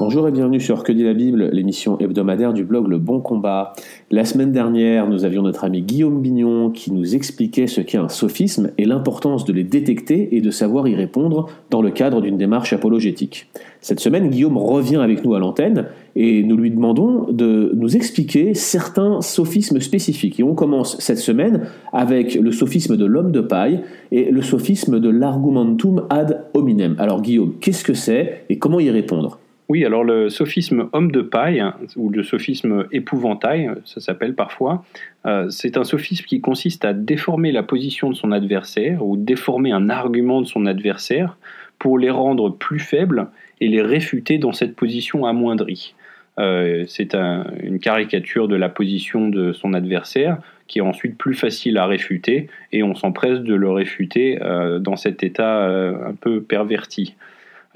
Bonjour et bienvenue sur Que dit la Bible, l'émission hebdomadaire du blog Le Bon Combat. La semaine dernière, nous avions notre ami Guillaume Bignon qui nous expliquait ce qu'est un sophisme et l'importance de les détecter et de savoir y répondre dans le cadre d'une démarche apologétique. Cette semaine, Guillaume revient avec nous à l'antenne et nous lui demandons de nous expliquer certains sophismes spécifiques. Et on commence cette semaine avec le sophisme de l'homme de paille et le sophisme de l'argumentum ad hominem. Alors Guillaume, qu'est-ce que c'est et comment y répondre? Oui, alors le sophisme homme de paille, ou le sophisme épouvantail, ça s'appelle parfois, euh, c'est un sophisme qui consiste à déformer la position de son adversaire ou déformer un argument de son adversaire pour les rendre plus faibles et les réfuter dans cette position amoindrie. Euh, c'est une caricature de la position de son adversaire qui est ensuite plus facile à réfuter et on s'empresse de le réfuter euh, dans cet état un peu perverti.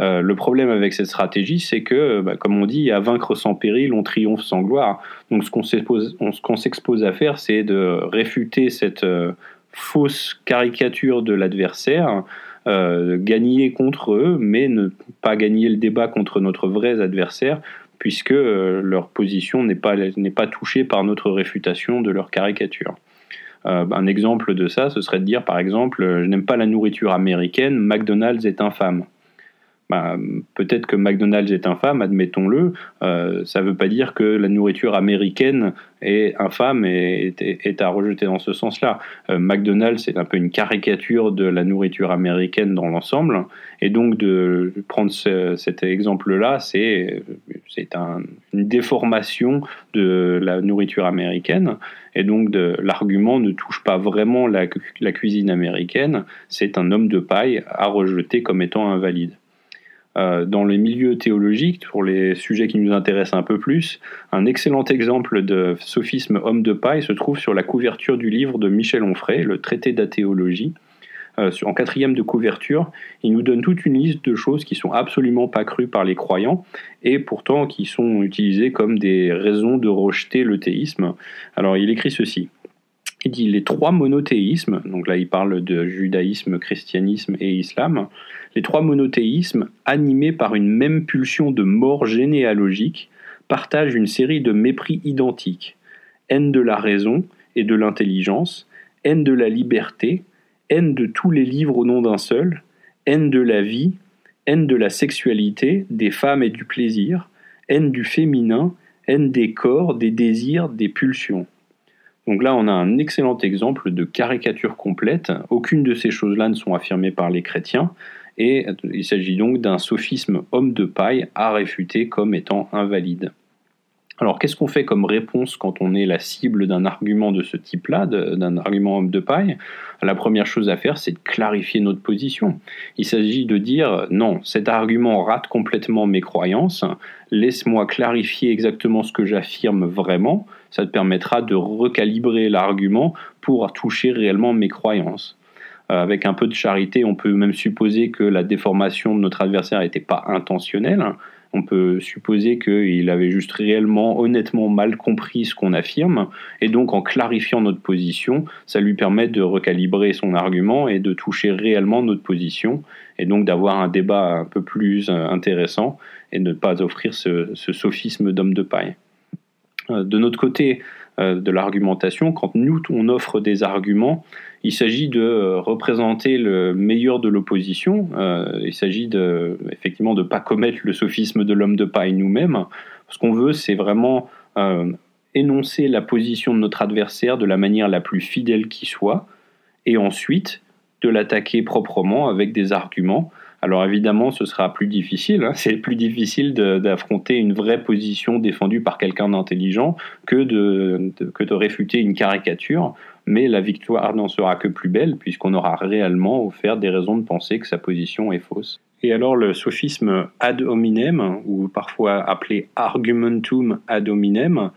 Euh, le problème avec cette stratégie, c'est que, bah, comme on dit, à vaincre sans péril, on triomphe sans gloire. Donc ce qu'on s'expose à faire, c'est de réfuter cette euh, fausse caricature de l'adversaire, euh, gagner contre eux, mais ne pas gagner le débat contre notre vrai adversaire, puisque leur position n'est pas, pas touchée par notre réfutation de leur caricature. un exemple de ça, ce serait de dire par exemple, je n'aime pas la nourriture américaine, McDonald's est infâme. Bah, peut-être que McDonald's est infâme, admettons-le. Euh, ça ne veut pas dire que la nourriture américaine est infâme et est, à rejeter dans ce sens-là. Euh, McDonald's c'est un peu une caricature de la nourriture américaine dans l'ensemble, et donc de prendre cet exemple-là, c'est une déformation de la nourriture américaine, et donc l'argument ne touche pas vraiment la cuisine américaine. C'est un homme de paille à rejeter comme étant invalide. Euh, dans les milieux théologiques, pour les sujets qui nous intéressent un peu plus, un excellent exemple de sophisme homme de paille se trouve sur la couverture du livre de Michel Onfray, le traité d'athéologie. Euh, en quatrième de couverture, il nous donne toute une liste de choses qui sont absolument pas crues par les croyants et pourtant qui sont utilisées comme des raisons de rejeter le théisme. Alors il écrit ceci. Il dit les trois monothéismes, donc là il parle de judaïsme, christianisme et islam, les trois monothéismes, animés par une même pulsion de mort généalogique, partagent une série de mépris identiques haine de la raison et de l'intelligence, haine de la liberté, haine de tous les livres au nom d'un seul, haine de la vie, haine de la sexualité, des femmes et du plaisir, haine du féminin, haine des corps, des désirs, des pulsions. Donc là, on a un excellent exemple de caricature complète. Aucune de ces choses-là ne sont affirmées par les chrétiens, et il s'agit donc d'un sophisme homme de paille à réfuter comme étant invalide. Alors qu'est-ce qu'on fait comme réponse quand on est la cible d'un argument de ce type-là, d'un argument homme de paille? La première chose à faire, c'est de clarifier notre position. Il s'agit de dire non, cet argument rate complètement mes croyances, laisse-moi clarifier exactement ce que j'affirme vraiment, ça te permettra de recalibrer l'argument pour toucher réellement mes croyances. Euh, avec un peu de charité, on peut même supposer que la déformation de notre adversaire n'était pas intentionnelle. On peut supposer qu'il avait juste réellement, honnêtement mal compris ce qu'on affirme, et donc en clarifiant notre position, ça lui permet de recalibrer son argument et de toucher réellement notre position, et donc d'avoir un débat un peu plus euh, intéressant et ne pas offrir ce, ce sophisme d'homme de paille. Euh, de notre côté, de l'argumentation, quand nous on offre des arguments, il s'agit de euh, représenter le meilleur de l'opposition. Euh, il s'agit effectivement de ne pas commettre le sophisme de l'homme de paille nous-mêmes. Ce qu'on veut, c'est vraiment énoncer la position de notre adversaire de la manière la plus fidèle qui soit, et ensuite de l'attaquer proprement avec des arguments alors évidemment, ce sera plus difficile. Hein. C'est plus difficile d'affronter une vraie position défendue par quelqu'un d'intelligent que de, que de réfuter une caricature. Mais la victoire n'en sera que plus belle puisqu'on aura réellement offert des raisons de penser que sa position est fausse. Et alors le sophisme ad hominem, ou parfois appelé argumentum ad hominem,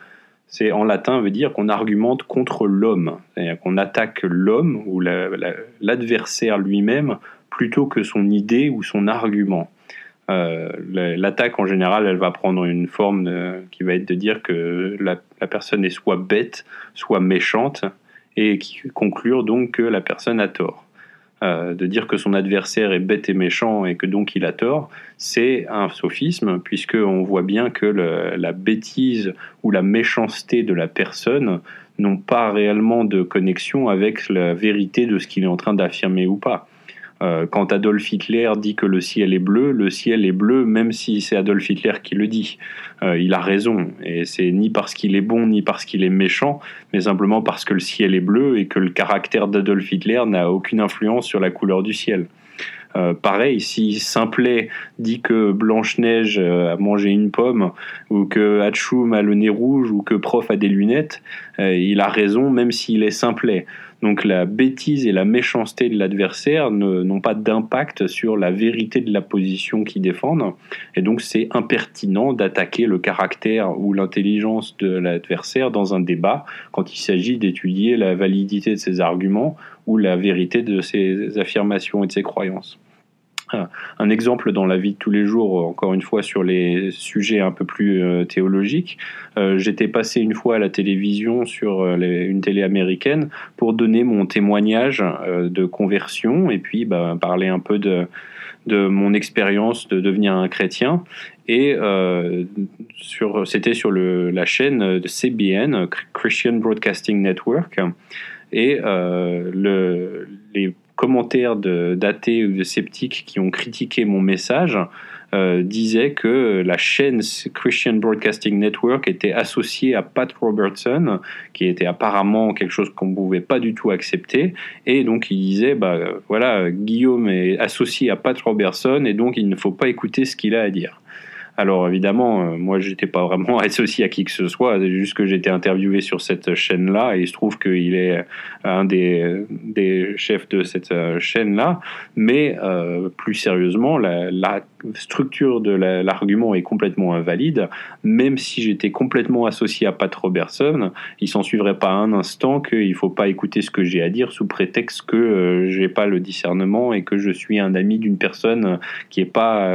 c'est en latin veut dire qu'on argumente contre l'homme, c'est-à-dire qu'on attaque l'homme ou l'adversaire lui-même plutôt que son idée ou son argument. Euh, l'attaque en général, elle va prendre une forme qui va être de dire que la personne est soit bête, soit méchante, et qui conclure donc que la personne a tort. Euh, de dire que son adversaire est bête et méchant et que donc il a tort, c'est un sophisme, puisqu'on voit bien que la bêtise ou la méchanceté de la personne n'ont pas réellement de connexion avec la vérité de ce qu'il est en train d'affirmer ou pas. Euh, quand Adolf Hitler dit que le ciel est bleu, le ciel est bleu même si c'est Adolf Hitler qui le dit. Euh, il a raison, et c'est ni parce qu'il est bon ni parce qu'il est méchant, mais simplement parce que le ciel est bleu et que le caractère d'Adolf Hitler n'a aucune influence sur la couleur du ciel. Euh, pareil, si Simplet dit que Blanche-Neige a mangé une pomme, ou que Hatchoum a le nez rouge, ou que Prof a des lunettes, il a raison même s'il est Simplet. Donc la bêtise et la méchanceté de l'adversaire n'ont pas d'impact sur la vérité de la position qu'ils défendent. Et donc c'est impertinent d'attaquer le caractère ou l'intelligence de l'adversaire dans un débat quand il s'agit d'étudier la validité de ses arguments ou la vérité de ses affirmations et de ses croyances. Un exemple dans la vie de tous les jours, encore une fois sur les sujets un peu plus euh, théologiques. Euh, j'étais passé une fois à la télévision sur euh, une télé américaine pour donner mon témoignage de conversion et puis bah, parler un peu de, mon expérience de devenir un chrétien. Et c'était sur la chaîne de CBN, Christian Broadcasting Network. Et le, les commentaires d'athées ou de sceptiques qui ont critiqué mon message euh, disaient que la chaîne Christian Broadcasting Network était associée à Pat Robertson, qui était apparemment quelque chose qu'on ne pouvait pas du tout accepter. Et donc ils disaient, bah, voilà, Guillaume est associé à Pat Robertson et donc il ne faut pas écouter ce qu'il a à dire. Alors évidemment, euh, moi j'étais pas vraiment associé à qui que ce soit, juste que j'étais interviewé sur cette chaîne-là et il se trouve qu'il est un des, chefs de cette euh, chaîne-là. Mais euh, plus sérieusement, la, structure de l'argument est complètement invalide. Même si j'étais complètement associé à Pat Robertson, il s'en suivrait pas un instant qu'il faut pas écouter ce que j'ai à dire sous prétexte que j'ai pas le discernement et que je suis un ami d'une personne qui est pas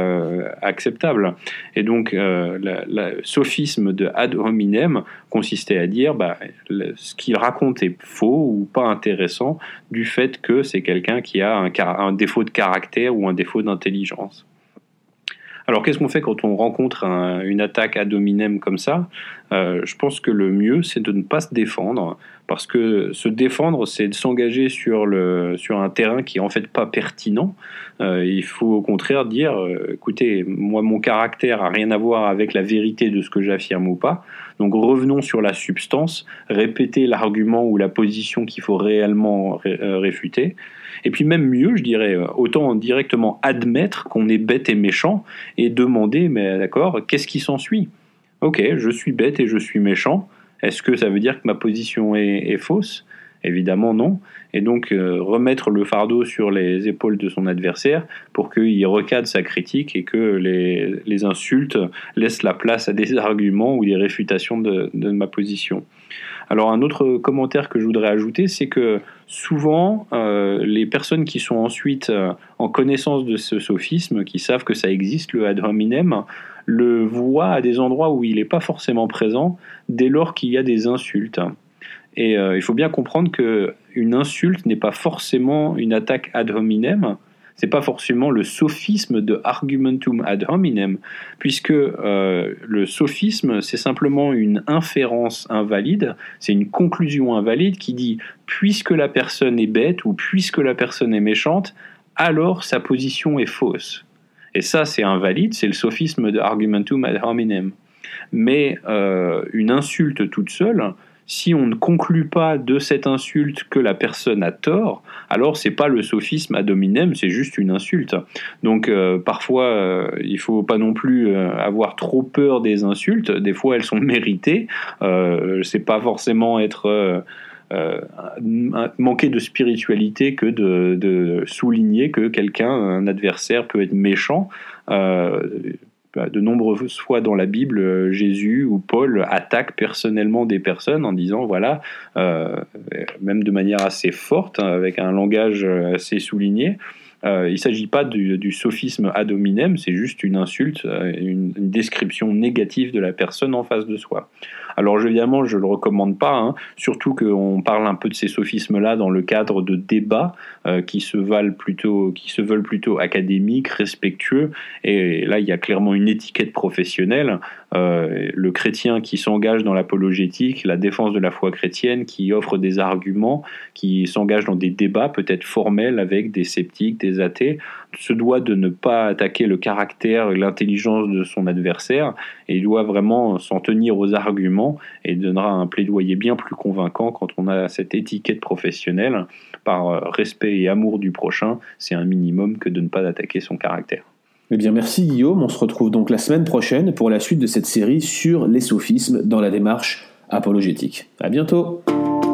acceptable. Et donc, euh, le sophisme de ad hominem consistait à dire bah, ce qu'il raconte est faux ou pas intéressant du fait que c'est quelqu'un qui a un, un défaut de caractère ou un défaut d'intelligence. Alors qu'est-ce qu'on fait quand on rencontre une attaque ad hominem comme ça? Euh, Je pense que le mieux, c'est de ne pas se défendre, parce que se défendre, c'est de s'engager sur, sur un terrain qui est en fait pas pertinent. Euh, il faut au contraire dire, euh, écoutez, moi mon caractère a rien à voir avec la vérité de ce que j'affirme ou pas. Donc revenons sur la substance, répéter l'argument ou la position qu'il faut réellement réfuter. Et puis même mieux, je dirais, autant directement admettre qu'on est bête et méchant et demander, mais d'accord, qu'est-ce qui s'ensuit? Ok, je suis bête et je suis méchant. Est-ce que ça veut dire que ma position est, fausse? Évidemment non. Et donc euh, remettre le fardeau sur les épaules de son adversaire pour qu'il recadre sa critique et que les, insultes laissent la place à des arguments ou des réfutations de ma position. Alors un autre commentaire que je voudrais ajouter, c'est que souvent euh, les personnes qui sont ensuite euh, en connaissance de ce sophisme, qui savent que ça existe, le ad hominem, le voient à des endroits où il n'est pas forcément présent dès lors qu'il y a des insultes. Et euh, il faut bien comprendre qu'une insulte n'est pas forcément une attaque ad hominem, c'est pas forcément le sophisme de argumentum ad hominem, puisque euh, le sophisme, c'est simplement une inférence invalide, c'est une conclusion invalide qui dit puisque la personne est bête ou puisque la personne est méchante, alors sa position est fausse. Et ça, c'est invalide, c'est le sophisme de argumentum ad hominem. Mais euh, une insulte toute seule, si on ne conclut pas de cette insulte que la personne a tort, alors c'est pas le sophisme ad hominem, c'est juste une insulte. Donc euh, parfois, euh, il faut pas non plus euh, avoir trop peur des insultes. Des fois, elles sont méritées. c'est pas forcément être manquer de spiritualité que de, souligner que quelqu'un, un adversaire, peut être méchant. De nombreuses fois dans la Bible, euh, Jésus ou Paul attaquent personnellement des personnes en disant, voilà, euh, même de manière assez forte, hein, avec un langage assez souligné, Euh, il ne s'agit pas du, sophisme ad hominem, c'est juste une insulte, euh, une, description négative de la personne en face de soi. Alors évidemment, je ne le recommande pas, hein, surtout qu'on parle un peu de ces sophismes-là dans le cadre de débats euh, qui, se valent plutôt, qui se veulent plutôt académiques, respectueux, et là il y a clairement une étiquette professionnelle. le chrétien qui s'engage dans l'apologétique, la défense de la foi chrétienne, qui offre des arguments, qui s'engage dans des débats peut-être formels avec des sceptiques, des athées, se doit de ne pas attaquer le caractère et l'intelligence de son adversaire et il doit vraiment s'en tenir aux arguments et donnera un plaidoyer bien plus convaincant quand on a cette étiquette professionnelle par respect et amour du prochain, c'est un minimum que de ne pas attaquer son caractère. Eh bien, merci Guillaume. On se retrouve donc la semaine prochaine pour la suite de cette série sur les sophismes dans la démarche apologétique. À bientôt.